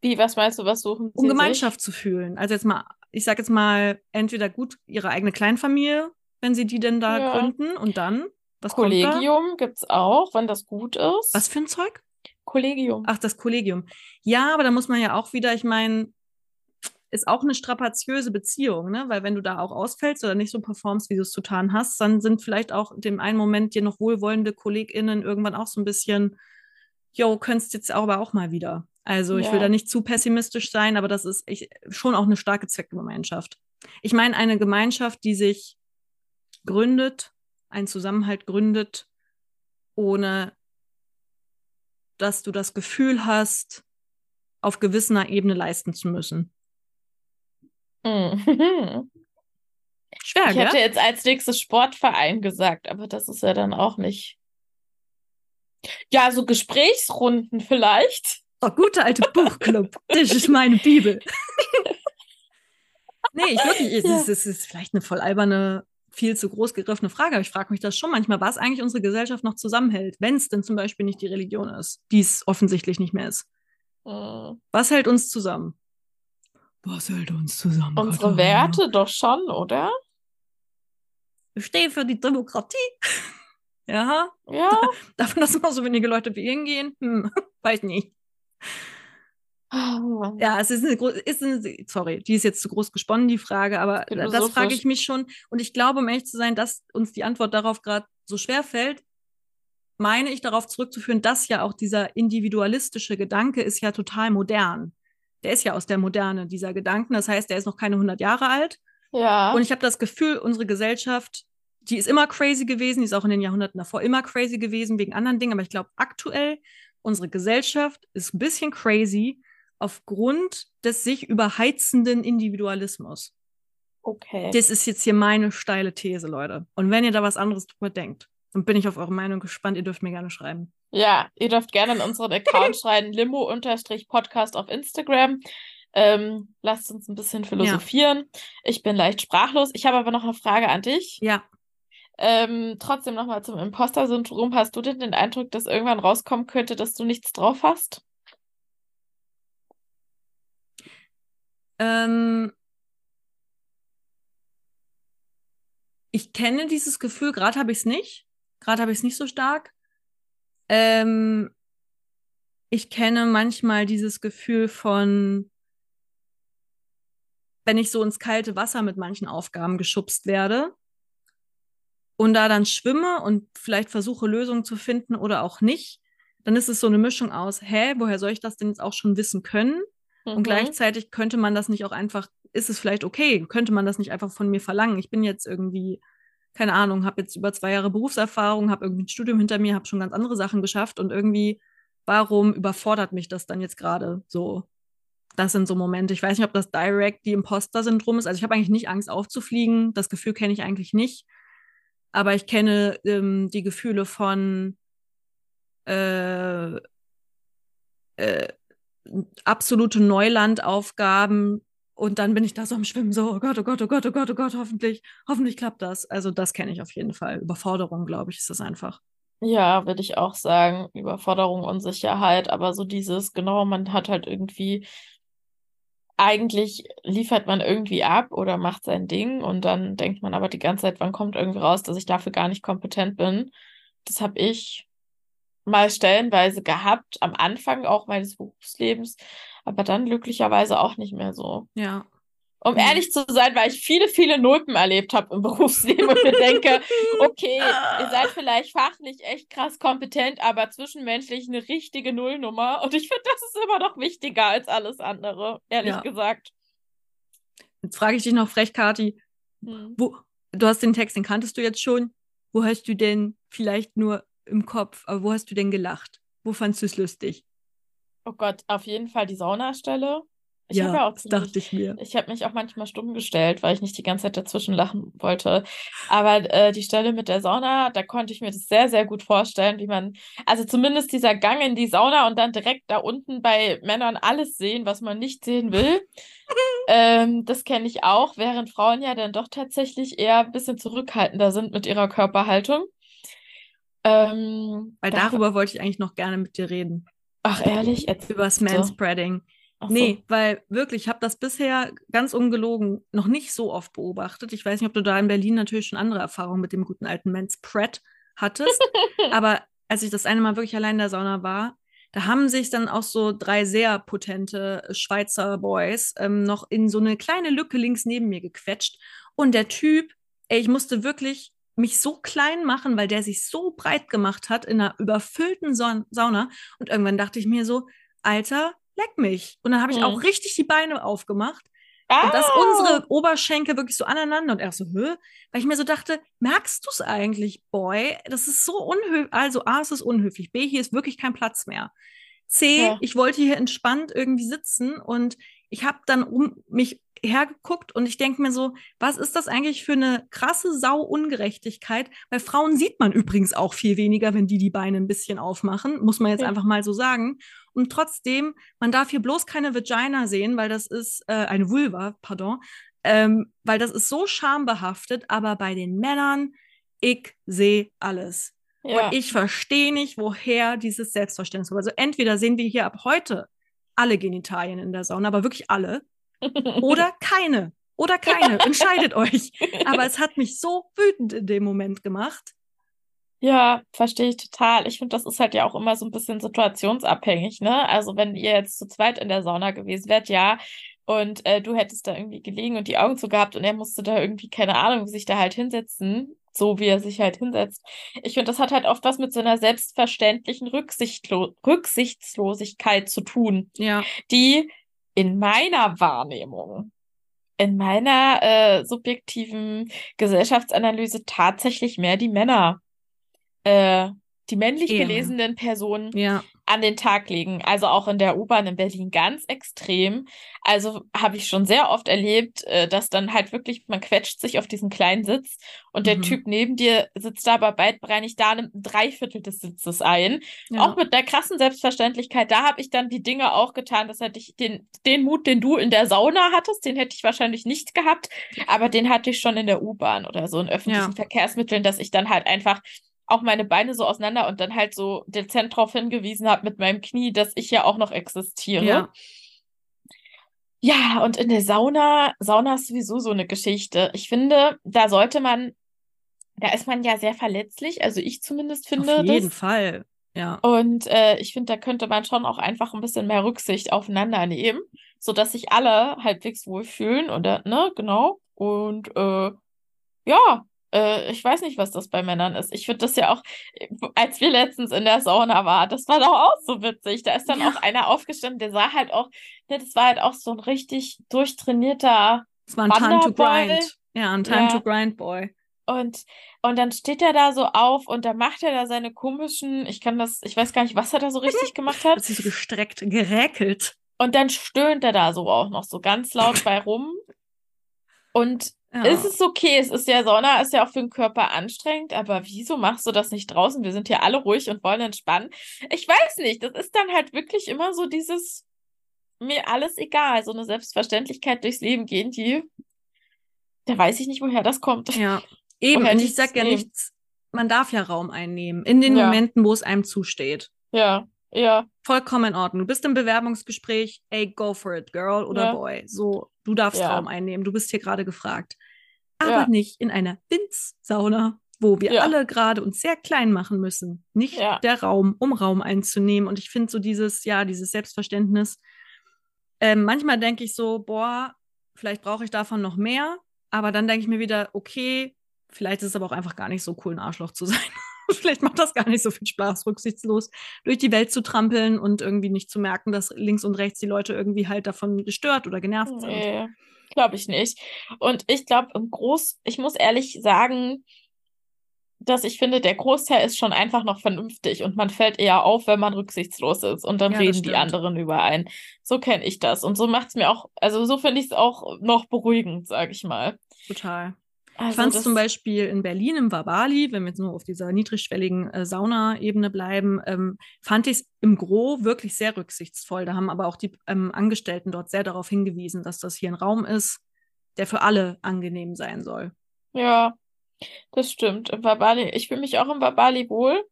Wie, was meinst du, was suchen sie? Um Gemeinschaft sich? zu fühlen. Also jetzt mal, ich sage jetzt mal, entweder gut ihre eigene Kleinfamilie, wenn sie die denn da ja. gründen und dann, was Kollegium gibt es auch, wenn das gut ist. Was für ein Zeug? Kollegium. Ach, das Kollegium. Ja, aber da muss man ja auch wieder, ich meine, ist auch eine strapaziöse Beziehung, ne? Weil wenn du da auch ausfällst oder nicht so performst, wie du es zu tun hast, dann sind vielleicht auch in dem einen Moment dir noch wohlwollende KollegInnen irgendwann auch so ein bisschen, yo, könntest jetzt aber auch mal wieder. Also ich ja. will da nicht zu pessimistisch sein, aber das ist ich, schon auch eine starke Zweckgemeinschaft. Ich meine, eine Gemeinschaft, die sich gründet, einen Zusammenhalt gründet, ohne dass du das Gefühl hast, auf gewisser Ebene leisten zu müssen. Mhm. Schwer, ich hätte jetzt als nächstes Sportverein gesagt, aber das ist ja dann auch nicht. Ja, so Gesprächsrunden vielleicht. Oh, guter alte Buchclub. Das ist meine Bibel. nee, ich wirklich, es, ja. ist, es ist vielleicht eine voll alberne viel zu groß gegriffene Frage, aber ich frage mich das schon manchmal, was eigentlich unsere Gesellschaft noch zusammenhält, wenn es denn zum Beispiel nicht die Religion ist, die es offensichtlich nicht mehr ist. Mhm. Was hält uns zusammen? Was hält uns zusammen? Unsere Katharina? Werte doch schon, oder? Ich stehe für die Demokratie. ja. Ja. Davon, dass immer so wenige Leute wie hingehen? Hm, weiß nicht. Ja, es ist eine, ist eine, sorry, die ist jetzt zu groß gesponnen, die Frage, aber das frage ich mich schon. Und ich glaube, um ehrlich zu sein, dass uns die Antwort darauf gerade so schwer fällt, meine ich darauf zurückzuführen, dass ja auch dieser individualistische Gedanke ist ja total modern. Der ist ja aus der Moderne, dieser Gedanken. Das heißt, der ist noch keine 100 Jahre alt. Ja. Und ich habe das Gefühl, unsere Gesellschaft, die ist immer crazy gewesen, die ist auch in den Jahrhunderten davor immer crazy gewesen, wegen anderen Dingen. Aber ich glaube, aktuell, unsere Gesellschaft ist ein bisschen crazy aufgrund des sich überheizenden Individualismus. Okay. Das ist jetzt hier meine steile These, Leute. Und wenn ihr da was anderes drüber denkt, dann bin ich auf eure Meinung gespannt. Ihr dürft mir gerne schreiben. Ja, ihr dürft gerne in unseren Account schreiben, limo-podcast auf Instagram. Ähm, lasst uns ein bisschen philosophieren. Ja. Ich bin leicht sprachlos. Ich habe aber noch eine Frage an dich. Ja. Ähm, trotzdem nochmal zum Imposter-Syndrom. Hast du denn den Eindruck, dass irgendwann rauskommen könnte, dass du nichts drauf hast? Ähm, ich kenne dieses Gefühl, gerade habe ich es nicht. Gerade habe ich es nicht so stark. Ähm, ich kenne manchmal dieses Gefühl von, wenn ich so ins kalte Wasser mit manchen Aufgaben geschubst werde und da dann schwimme und vielleicht versuche, Lösungen zu finden oder auch nicht, dann ist es so eine Mischung aus, hä, woher soll ich das denn jetzt auch schon wissen können? Mhm. Und gleichzeitig könnte man das nicht auch einfach, ist es vielleicht okay, könnte man das nicht einfach von mir verlangen? Ich bin jetzt irgendwie, keine Ahnung, habe jetzt über zwei Jahre Berufserfahrung, habe irgendwie ein Studium hinter mir, habe schon ganz andere Sachen geschafft und irgendwie, warum überfordert mich das dann jetzt gerade so? Das sind so Momente. Ich weiß nicht, ob das direkt die Imposter-Syndrom ist. Also ich habe eigentlich nicht Angst aufzufliegen. Das Gefühl kenne ich eigentlich nicht. Aber ich kenne ähm, die Gefühle von äh, äh, absolute Neulandaufgaben und dann bin ich da so am Schwimmen, so, oh Gott, oh Gott, oh Gott, oh Gott, oh Gott, hoffentlich, hoffentlich klappt das. Also das kenne ich auf jeden Fall. Überforderung, glaube ich, ist das einfach. Ja, würde ich auch sagen. Überforderung, Unsicherheit, aber so dieses, genau, man hat halt irgendwie, eigentlich liefert man irgendwie ab oder macht sein Ding und dann denkt man aber die ganze Zeit, wann kommt irgendwie raus, dass ich dafür gar nicht kompetent bin. Das habe ich mal stellenweise gehabt, am Anfang auch meines Berufslebens, aber dann glücklicherweise auch nicht mehr so. Ja. Um mhm. ehrlich zu sein, weil ich viele, viele Nulpen erlebt habe im Berufsleben und mir denke, okay, ihr seid vielleicht fachlich echt krass kompetent, aber zwischenmenschlich eine richtige Nullnummer. Und ich finde, das ist immer noch wichtiger als alles andere, ehrlich ja. gesagt. Jetzt frage ich dich noch frech, Kati. Hm. Wo, du hast den Text, den kanntest du jetzt schon. Wo hast du denn vielleicht nur im Kopf, aber wo hast du denn gelacht? Wo fandst du es lustig? Oh Gott, auf jeden Fall die Saunastelle. Ich ja, auch ziemlich, dachte ich mir. Ich habe mich auch manchmal stumm gestellt, weil ich nicht die ganze Zeit dazwischen lachen wollte. Aber äh, die Stelle mit der Sauna, da konnte ich mir das sehr, sehr gut vorstellen, wie man, also zumindest dieser Gang in die Sauna und dann direkt da unten bei Männern alles sehen, was man nicht sehen will. ähm, das kenne ich auch, während Frauen ja dann doch tatsächlich eher ein bisschen zurückhaltender sind mit ihrer Körperhaltung. Ähm, Weil darüber wollte ich eigentlich noch gerne mit dir reden. Ach, ehrlich? Jetzt Über das Manspreading. So. Nee, weil wirklich, ich habe das bisher ganz ungelogen noch nicht so oft beobachtet. Ich weiß nicht, ob du da in Berlin natürlich schon andere Erfahrungen mit dem guten alten Manspread hattest. aber als ich das eine Mal wirklich allein in der Sauna war, da haben sich dann auch so drei sehr potente Schweizer Boys ähm, noch in so eine kleine Lücke links neben mir gequetscht. Und der Typ, ey, ich musste wirklich mich so klein machen, weil der sich so breit gemacht hat in einer überfüllten Sa Sauna. Und irgendwann dachte ich mir so, Alter, leck mich. Und dann habe ich mhm. auch richtig die Beine aufgemacht. Ah. Und dass unsere Oberschenkel wirklich so aneinander und er so, Hö? weil ich mir so dachte, merkst du es eigentlich, Boy? Das ist so unhöflich. Also A, es ist unhöflich. B, hier ist wirklich kein Platz mehr. C, ja. ich wollte hier entspannt irgendwie sitzen und ich habe dann um mich hergeguckt und ich denke mir so, was ist das eigentlich für eine krasse Sau-Ungerechtigkeit? Weil Frauen sieht man übrigens auch viel weniger, wenn die die Beine ein bisschen aufmachen, muss man jetzt ja. einfach mal so sagen. Und trotzdem, man darf hier bloß keine Vagina sehen, weil das ist äh, eine Vulva, pardon. ähm, weil das ist so schambehaftet, aber bei den Männern, ich sehe alles. Ja. Und ich verstehe nicht, woher dieses Selbstverständnis kommt. Also entweder sehen wir hier ab heute alle Genitalien in der Sauna, aber wirklich alle, oder keine. Oder keine. Entscheidet euch. Aber es hat mich so wütend in dem Moment gemacht. Ja, verstehe ich total. Ich finde, das ist halt ja auch immer so ein bisschen situationsabhängig, ne? Also wenn ihr jetzt zu zweit in der Sauna gewesen wärt, ja, und äh, du hättest da irgendwie gelegen und die Augen zu gehabt und er musste da irgendwie, keine Ahnung, sich da halt hinsetzen, so wie er sich halt hinsetzt. Ich finde, das hat halt oft was mit so einer selbstverständlichen Rücksichtlo Rücksichtslosigkeit zu tun, ja. die in meiner Wahrnehmung, in meiner äh, subjektiven Gesellschaftsanalyse tatsächlich mehr die Männer äh, die männlich Ehe. gelesenen Personen ja. An den Tag legen. Also auch in der U-Bahn in Berlin ganz extrem. Also habe ich schon sehr oft erlebt, äh, dass dann halt wirklich, man quetscht sich auf diesen kleinen Sitz und der mhm. Typ neben dir sitzt da aber beidbeinig da, nimmt ein Dreiviertel des Sitzes ein. Ja. Auch mit der krassen Selbstverständlichkeit. Da habe ich dann die Dinge auch getan. Das hätte ich den, den Mut, den du in der Sauna hattest, den hätte ich wahrscheinlich nicht gehabt. Aber den hatte ich schon in der U-Bahn oder so in öffentlichen ja. Verkehrsmitteln, dass ich dann halt einfach auch meine Beine so auseinander und dann halt so dezent darauf hingewiesen habe mit meinem Knie, dass ich ja auch noch existiere. Ja. Ja, und in der Sauna, Sauna ist sowieso so eine Geschichte. Ich finde, da sollte man, da ist man ja sehr verletzlich, also ich zumindest finde. Auf jeden das. Fall, ja. Und äh, ich finde, da könnte man schon auch einfach ein bisschen mehr Rücksicht aufeinander nehmen, sodass sich alle halbwegs wohlfühlen oder, ne, genau. Und äh, ja, äh, ich weiß nicht, was das bei Männern ist. Ich finde das ja auch, als wir letztens in der Sauna waren, das war doch auch so witzig. Da ist dann ja. auch einer aufgestanden, der sah halt auch, ne, das war halt auch so ein richtig durchtrainierter. Das war ein Time to Grind. Ja, ein Time ja. to Grind Boy. Und, und dann steht er da so auf und dann macht er da seine komischen, ich kann das, ich weiß gar nicht, was er da so richtig gemacht hat. Das ist so gestreckt, geräkelt. Und dann stöhnt er da so auch noch so ganz laut bei rum. Und ja. Es ist okay, es ist ja Sauna, ist ja auch für den Körper anstrengend, aber wieso machst du das nicht draußen? Wir sind hier alle ruhig und wollen entspannen. Ich weiß nicht, das ist dann halt wirklich immer so dieses mir alles egal, so eine Selbstverständlichkeit durchs Leben gehen, die da weiß ich nicht, woher das kommt. Ja, eben, und ich sag ja nichts, man darf ja Raum einnehmen in den ja. Momenten, wo es einem zusteht. Ja, ja. Vollkommen in Ordnung. Du bist im Bewerbungsgespräch, ey, go for it, girl oder ja. boy. So, du darfst ja. Raum einnehmen. Du bist hier gerade gefragt. Aber ja. nicht in einer Winz-Sauna, wo wir alle gerade uns sehr klein machen müssen. Nicht der Raum, um Raum einzunehmen. Und ich finde so dieses, ja, dieses Selbstverständnis. Ähm, manchmal denke ich so, boah, vielleicht brauche ich davon noch mehr. Aber dann denke ich mir wieder, okay, vielleicht ist es aber auch einfach gar nicht so cool, ein Arschloch zu sein. Vielleicht macht das gar nicht so viel Spaß, rücksichtslos durch die Welt zu trampeln und irgendwie nicht zu merken, dass links und rechts die Leute irgendwie halt davon gestört oder genervt sind. Nee, glaube ich nicht. Und ich glaube, im Groß, ich muss ehrlich sagen, dass ich finde, der Großteil ist schon einfach noch vernünftig und man fällt eher auf, wenn man rücksichtslos ist und dann ja, reden die anderen überein. So kenne ich das. Und so macht es mir auch, also so finde ich es auch noch beruhigend, sage ich mal. Total. Also ich fand es zum Beispiel in Berlin im Wabali, wenn wir jetzt nur auf dieser niedrigschwelligen äh, Sauna-Ebene bleiben, ähm, fand ich es im Gro wirklich sehr rücksichtsvoll. Da haben aber auch die ähm, Angestellten dort sehr darauf hingewiesen, dass das hier ein Raum ist, der für alle angenehm sein soll. Ja, das stimmt. Im Wabali, ich fühle mich auch im Wabali wohl.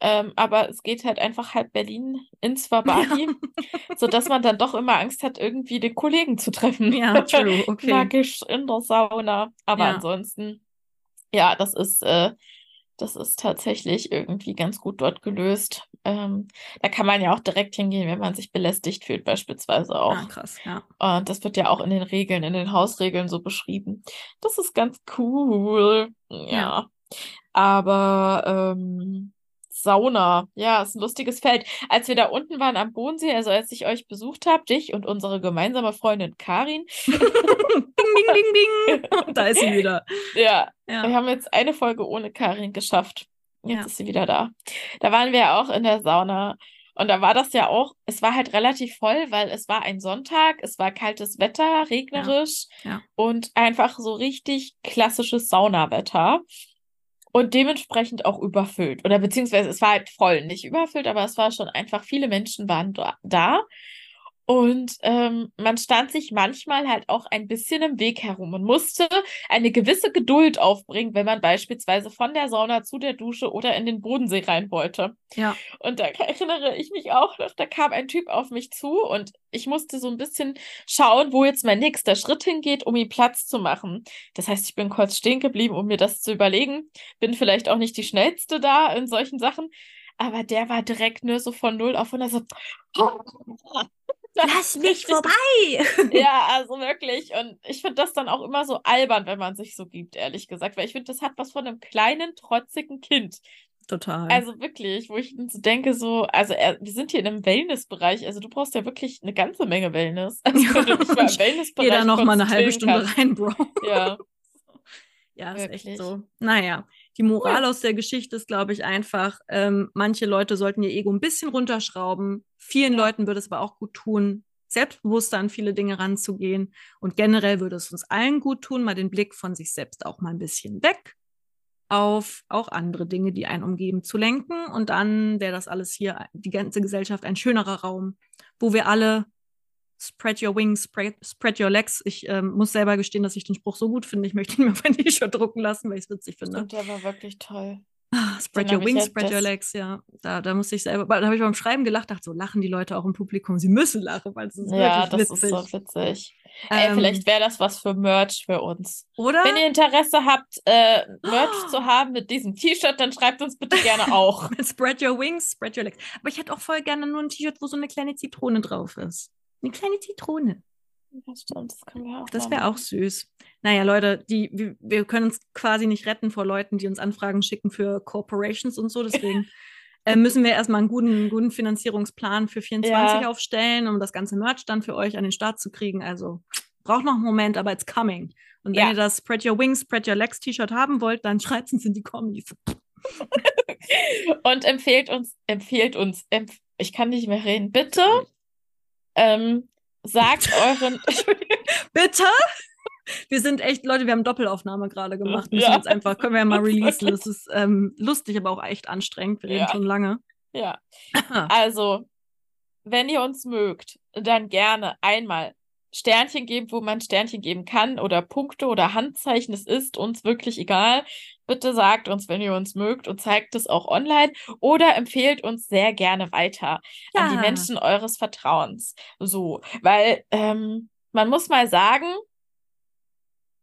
Ähm, aber es geht halt einfach halb Berlin ins Wabali, ja. sodass man dann doch immer Angst hat, irgendwie den Kollegen zu treffen. Ja, true, okay. Nackig in der Sauna. Aber ja. ansonsten, ja, das ist, äh, das ist tatsächlich irgendwie ganz gut dort gelöst. Ähm, da kann man ja auch direkt hingehen, wenn man sich belästigt fühlt, beispielsweise auch. Ah, krass, ja. Und das wird ja auch in den Regeln, in den Hausregeln so beschrieben. Das ist ganz cool. Ja. ja. Aber ähm, Sauna. Ja, ist ein lustiges Feld. Als wir da unten waren am Bodensee, also als ich euch besucht habe, dich und unsere gemeinsame Freundin Karin. ding, ding, ding, ding. Da ist sie wieder. Ja, ja, wir haben jetzt eine Folge ohne Karin geschafft. Jetzt ja. ist sie wieder da. Da waren wir ja auch in der Sauna. Und da war das ja auch, es war halt relativ voll, weil es war ein Sonntag, es war kaltes Wetter, regnerisch ja, ja. und einfach so richtig klassisches Saunawetter und dementsprechend auch überfüllt. Oder beziehungsweise es war halt voll, nicht überfüllt, aber es war schon einfach, viele Menschen waren da. Und ähm, man stand sich manchmal halt auch ein bisschen im Weg herum und musste eine gewisse Geduld aufbringen, wenn man beispielsweise von der Sauna zu der Dusche oder in den Bodensee rein wollte. Ja. Und da erinnere ich mich auch noch, da kam ein Typ auf mich zu und ich musste so ein bisschen schauen, wo jetzt mein nächster Schritt hingeht, um ihm Platz zu machen. Das heißt, ich bin kurz stehen geblieben, um mir das zu überlegen. Bin vielleicht auch nicht die schnellste da in solchen Sachen, aber der war direkt nur so von 0 auf 100 so. Lass mich vorbei! ja, also wirklich. Und ich finde das dann auch immer so albern, wenn man sich so gibt, ehrlich gesagt. Weil ich finde, das hat was von einem kleinen, trotzigen Kind. Total. Also wirklich, wo ich so denke, so, also er, wir sind hier in einem Wellnessbereich, also du brauchst ja wirklich eine ganze Menge Wellness. Also ja, du dich mal im Wellnessbereich Jeder noch mal eine halbe Stunde kann. rein, Bro. Ja. Ja, ist wirklich. echt so. Naja, die Moral aus der Geschichte ist, glaube ich, einfach, ähm, manche Leute sollten ihr Ego ein bisschen runterschrauben. Vielen ja. Leuten würde es aber auch gut tun, selbstbewusster an viele Dinge ranzugehen. Und generell würde es uns allen gut tun, mal den Blick von sich selbst auch mal ein bisschen weg auf auch andere Dinge, die einen umgeben, zu lenken. Und dann wäre das alles hier, die ganze Gesellschaft, ein schönerer Raum, wo wir alle Spread your wings, spread, spread your legs. Ich ähm, muss selber gestehen, dass ich den Spruch so gut finde. Ich möchte ihn mir auf ein T-Shirt drucken lassen, weil ich es witzig finde. Stimmt, der war wirklich toll. Ah, spread your wings, spread your legs, ja. Da, da musste ich selber, da habe ich beim Schreiben gelacht, dachte so, lachen die Leute auch im Publikum. Sie müssen lachen, weil es ist ja, wirklich witzig. Ja, das ist so witzig. Ähm, Ey, vielleicht wäre das was für Merch für uns. Oder? Wenn ihr Interesse habt, äh, Merch oh. zu haben mit diesem T-Shirt, dann schreibt uns bitte gerne auch. spread your wings, spread your legs. Aber ich hätte auch voll gerne nur ein T-Shirt, wo so eine kleine Zitrone drauf ist. Eine kleine Zitrone. Das stimmt, das können wir auch. Das wäre auch süß. Naja, Leute, die, wir, wir, können uns quasi nicht retten vor Leuten, die uns Anfragen schicken für Corporations und so. Deswegen äh, müssen wir erstmal einen guten, guten Finanzierungsplan für 24 ja. aufstellen, um das ganze Merch dann für euch an den Start zu kriegen. Also braucht noch einen Moment, aber it's coming. Und wenn ja. ihr das Spread Your Wings, Spread Your Legs T-Shirt haben wollt, dann schreibt es in die Kommis. und empfehlt uns, empfehlt uns, empf ich kann nicht mehr reden, bitte ähm, sagt euren. Bitte? Wir sind echt, Leute, wir haben Doppelaufnahme gerade gemacht. Müssen ja. jetzt einfach, können wir ja mal releasen. Das ist ähm, lustig, aber auch echt anstrengend. Wir reden ja. schon lange. Ja. also, wenn ihr uns mögt, dann gerne einmal Sternchen geben, wo man Sternchen geben kann oder Punkte oder Handzeichen. Es ist uns wirklich egal. Bitte sagt uns, wenn ihr uns mögt und zeigt es auch online oder empfehlt uns sehr gerne weiter ja. an die Menschen eures Vertrauens. So, weil ähm, man muss mal sagen,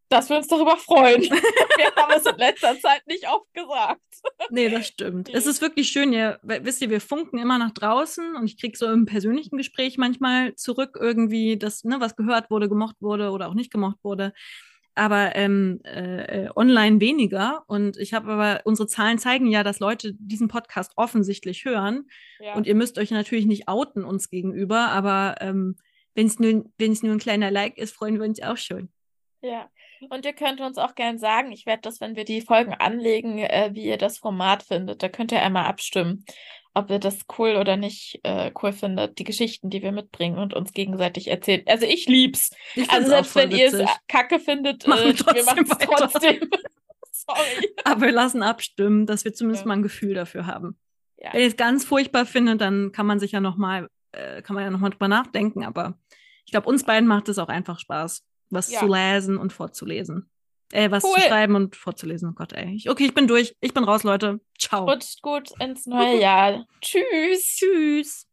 dass wir uns darüber freuen. wir haben es in letzter Zeit nicht oft gesagt. Nee, das stimmt. Es ist wirklich schön, ihr, wisst ihr, wir funken immer nach draußen und ich kriege so im persönlichen Gespräch manchmal zurück irgendwie, dass, ne, was gehört wurde, gemocht wurde oder auch nicht gemocht wurde. Aber ähm, äh, online weniger. Und ich habe aber, unsere Zahlen zeigen ja, dass Leute diesen Podcast offensichtlich hören. Ja. Und ihr müsst euch natürlich nicht outen uns gegenüber, aber ähm, wenn es nur, nur ein kleiner Like ist, freuen wir uns auch schon. Ja, und ihr könnt uns auch gerne sagen, ich werde das, wenn wir die Folgen anlegen, äh, wie ihr das Format findet. Da könnt ihr einmal abstimmen, ob ihr das cool oder nicht äh, cool findet, die Geschichten, die wir mitbringen und uns gegenseitig erzählen. Also ich lieb's. Ich also selbst wenn ihr es kacke findet, machen äh, wir machen es trotzdem. Sorry. Aber wir lassen abstimmen, dass wir zumindest ja. mal ein Gefühl dafür haben. Ja. Wenn ihr es ganz furchtbar findet, dann kann man sich ja noch mal, äh, kann man ja noch mal drüber nachdenken. Aber ich glaube, uns beiden macht es auch einfach Spaß was ja. zu lesen und vorzulesen. Äh, was cool. zu schreiben und vorzulesen. Oh Gott, ey. okay, ich bin durch. Ich bin raus, Leute. Ciao. Rutscht gut ins neue Jahr. Tschüss. Tschüss.